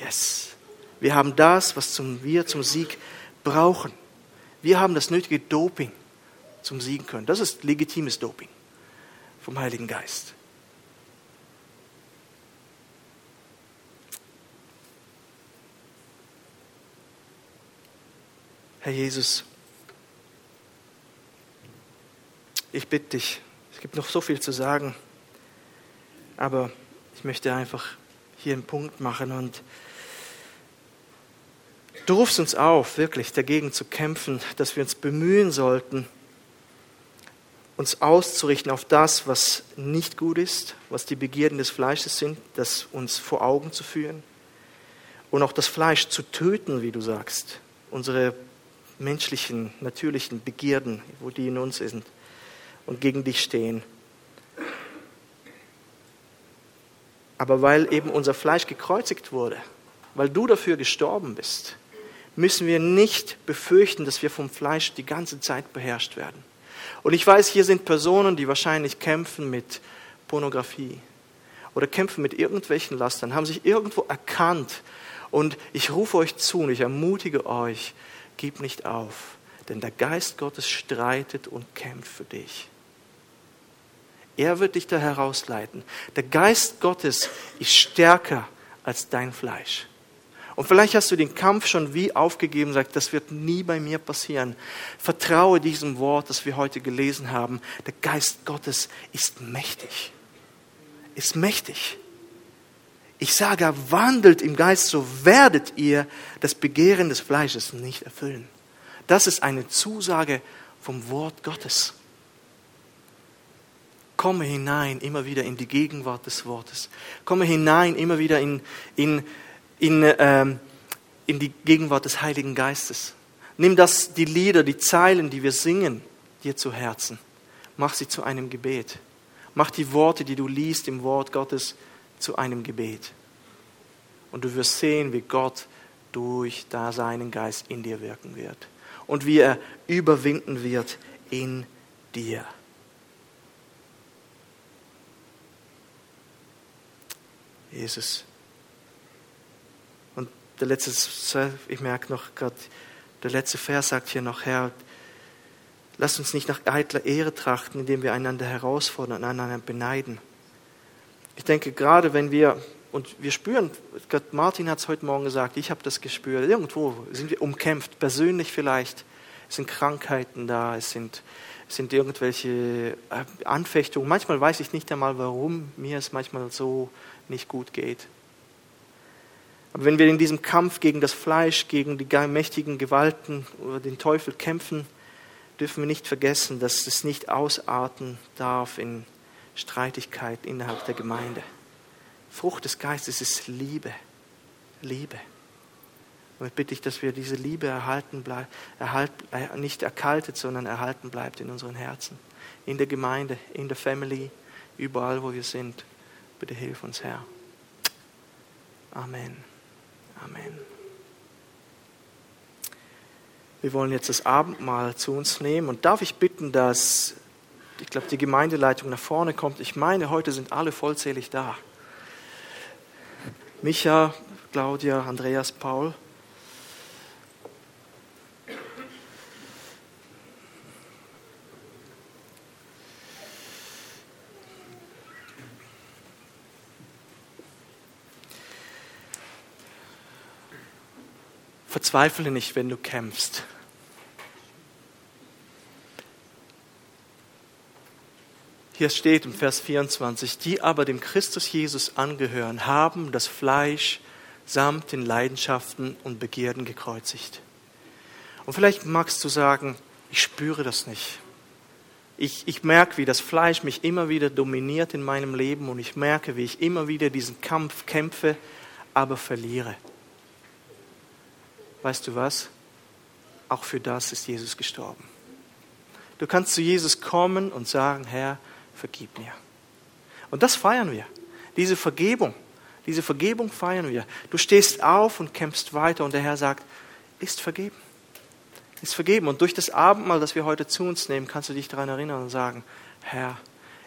Yes. Wir haben das, was zum, wir zum Sieg brauchen. Wir haben das nötige Doping zum Siegen können. Das ist legitimes Doping vom Heiligen Geist. Herr Jesus, ich bitte dich, es gibt noch so viel zu sagen, aber ich möchte einfach hier einen Punkt machen und du rufst uns auf, wirklich dagegen zu kämpfen, dass wir uns bemühen sollten, uns auszurichten auf das, was nicht gut ist, was die Begierden des Fleisches sind, das uns vor Augen zu führen und auch das Fleisch zu töten, wie du sagst, unsere menschlichen, natürlichen Begierden, wo die in uns sind und gegen dich stehen. Aber weil eben unser Fleisch gekreuzigt wurde, weil du dafür gestorben bist, müssen wir nicht befürchten, dass wir vom Fleisch die ganze Zeit beherrscht werden. Und ich weiß, hier sind Personen, die wahrscheinlich kämpfen mit Pornografie oder kämpfen mit irgendwelchen Lastern, haben sich irgendwo erkannt. Und ich rufe euch zu und ich ermutige euch, gib nicht auf, denn der Geist Gottes streitet und kämpft für dich. Er wird dich da herausleiten. Der Geist Gottes ist stärker als dein Fleisch. Und vielleicht hast du den Kampf schon wie aufgegeben, sagt, das wird nie bei mir passieren. Vertraue diesem Wort, das wir heute gelesen haben. Der Geist Gottes ist mächtig. Ist mächtig. Ich sage, wandelt im Geist, so werdet ihr das Begehren des Fleisches nicht erfüllen. Das ist eine Zusage vom Wort Gottes. Komme hinein immer wieder in die Gegenwart des Wortes. Komme hinein immer wieder in, in, in, ähm, in die Gegenwart des Heiligen Geistes. Nimm das, die Lieder, die Zeilen, die wir singen, dir zu Herzen. Mach sie zu einem Gebet. Mach die Worte, die du liest im Wort Gottes, zu einem Gebet. Und du wirst sehen, wie Gott durch da seinen Geist in dir wirken wird. Und wie er überwinden wird in dir. Jesus. Und der letzte, ich merke noch gerade, der letzte Vers sagt hier noch, Herr, lass uns nicht nach eitler Ehre trachten, indem wir einander herausfordern und einander beneiden. Ich denke, gerade wenn wir, und wir spüren, Gott, Martin hat es heute Morgen gesagt, ich habe das gespürt, irgendwo sind wir umkämpft, persönlich vielleicht, es sind Krankheiten da, es sind, es sind irgendwelche äh, Anfechtungen. Manchmal weiß ich nicht einmal, warum mir es manchmal so nicht gut geht. Aber wenn wir in diesem Kampf gegen das Fleisch, gegen die mächtigen Gewalten oder den Teufel kämpfen, dürfen wir nicht vergessen, dass es nicht ausarten darf in Streitigkeit innerhalb der Gemeinde. Frucht des Geistes ist Liebe. Liebe. Und ich bitte dich, dass wir diese Liebe erhalten bleiben, erhalt, äh, nicht erkaltet, sondern erhalten bleibt in unseren Herzen. In der Gemeinde, in der Family, überall, wo wir sind. Bitte hilf uns, Herr. Amen. Amen. Wir wollen jetzt das Abendmahl zu uns nehmen. Und darf ich bitten, dass, ich glaube, die Gemeindeleitung nach vorne kommt. Ich meine, heute sind alle vollzählig da. Micha, Claudia, Andreas, Paul. Verzweifle nicht, wenn du kämpfst. Hier steht im Vers 24, die aber dem Christus Jesus angehören, haben das Fleisch samt den Leidenschaften und Begierden gekreuzigt. Und vielleicht magst du sagen, ich spüre das nicht. Ich, ich merke, wie das Fleisch mich immer wieder dominiert in meinem Leben und ich merke, wie ich immer wieder diesen Kampf kämpfe, aber verliere weißt du was? Auch für das ist Jesus gestorben. Du kannst zu Jesus kommen und sagen, Herr, vergib mir. Und das feiern wir. Diese Vergebung, diese Vergebung feiern wir. Du stehst auf und kämpfst weiter und der Herr sagt, ist vergeben. Ist vergeben. Und durch das Abendmahl, das wir heute zu uns nehmen, kannst du dich daran erinnern und sagen, Herr,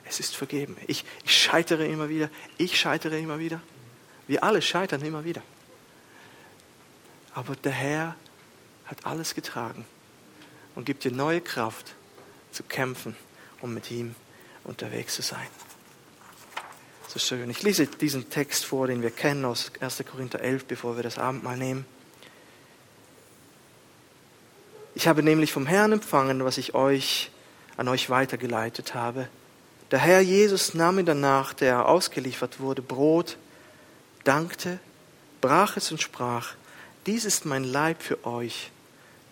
es ist vergeben. Ich, ich scheitere immer wieder. Ich scheitere immer wieder. Wir alle scheitern immer wieder. Aber der Herr hat alles getragen und gibt dir neue Kraft zu kämpfen und mit ihm unterwegs zu sein. So schön. Ich lese diesen Text vor, den wir kennen aus 1. Korinther 11, bevor wir das Abendmahl nehmen. Ich habe nämlich vom Herrn empfangen, was ich euch an euch weitergeleitet habe. Der Herr Jesus nahm in der Nacht, der er ausgeliefert wurde, Brot, dankte, brach es und sprach, dies ist mein Leib für euch,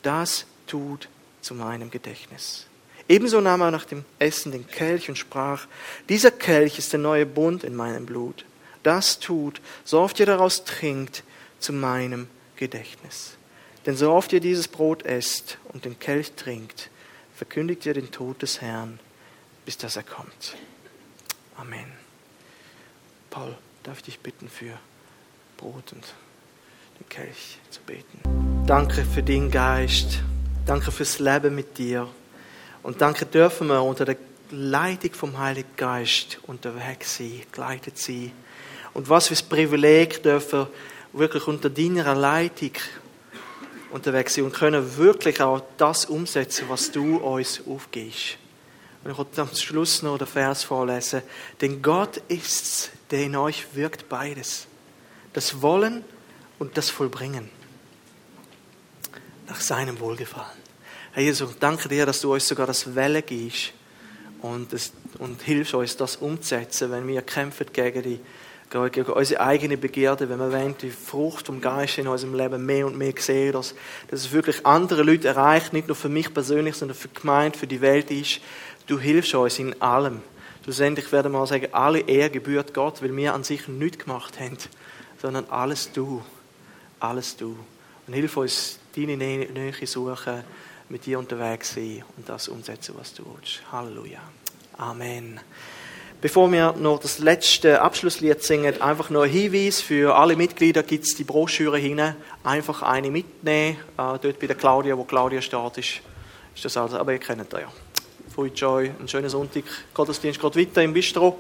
das tut zu meinem Gedächtnis. Ebenso nahm er nach dem Essen den Kelch und sprach, dieser Kelch ist der neue Bund in meinem Blut. Das tut, so oft ihr daraus trinkt, zu meinem Gedächtnis. Denn so oft ihr dieses Brot esst und den Kelch trinkt, verkündigt ihr den Tod des Herrn, bis dass er kommt. Amen. Paul, darf ich dich bitten für Brot und den Kelch zu beten. Danke für den Geist. Danke fürs Leben mit dir. Und danke dürfen wir unter der Leitung vom Heiligen Geist unterwegs sein, geleitet sein. Und was für ein Privileg dürfen wirklich unter deiner Leitung unterwegs sein und können wirklich auch das umsetzen, was du uns aufgibst. Und ich möchte am Schluss noch den Vers vorlesen. Denn Gott ist's, der in euch wirkt beides. Das Wollen und das Vollbringen. Nach seinem Wohlgefallen. Herr Jesus, danke dir, dass du uns sogar das Welle gibst und, das, und hilfst uns, das umzusetzen, wenn wir kämpfen gegen, die, gegen unsere eigene Begierde, wenn wir wollen, die Frucht vom Geist in unserem Leben mehr und mehr sehen, dass, dass es wirklich andere Leute erreicht, nicht nur für mich persönlich, sondern für die Gemeinde, für die Welt ist. Du hilfst uns in allem. Schlussendlich werden wir sagen, alle Ehre gebührt Gott, weil wir an sich nichts gemacht haben, sondern alles du alles du. Und hilf uns, deine Nähe suchen, mit dir unterwegs sein und das umsetzen, was du willst. Halleluja. Amen. Bevor wir noch das letzte Abschlusslied singen, einfach noch ein Hinweis für alle Mitglieder gibt es die Broschüre hinten. Einfach eine mitnehmen, äh, dort bei der Claudia, wo Claudia steht, ist, ist das alles. Aber ihr kennt das ja. Freude, Joy, einen schönen Sonntag. Gottesdienst geht weiter im Bistro.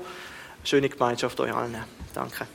Schöne Gemeinschaft euch allen. Danke.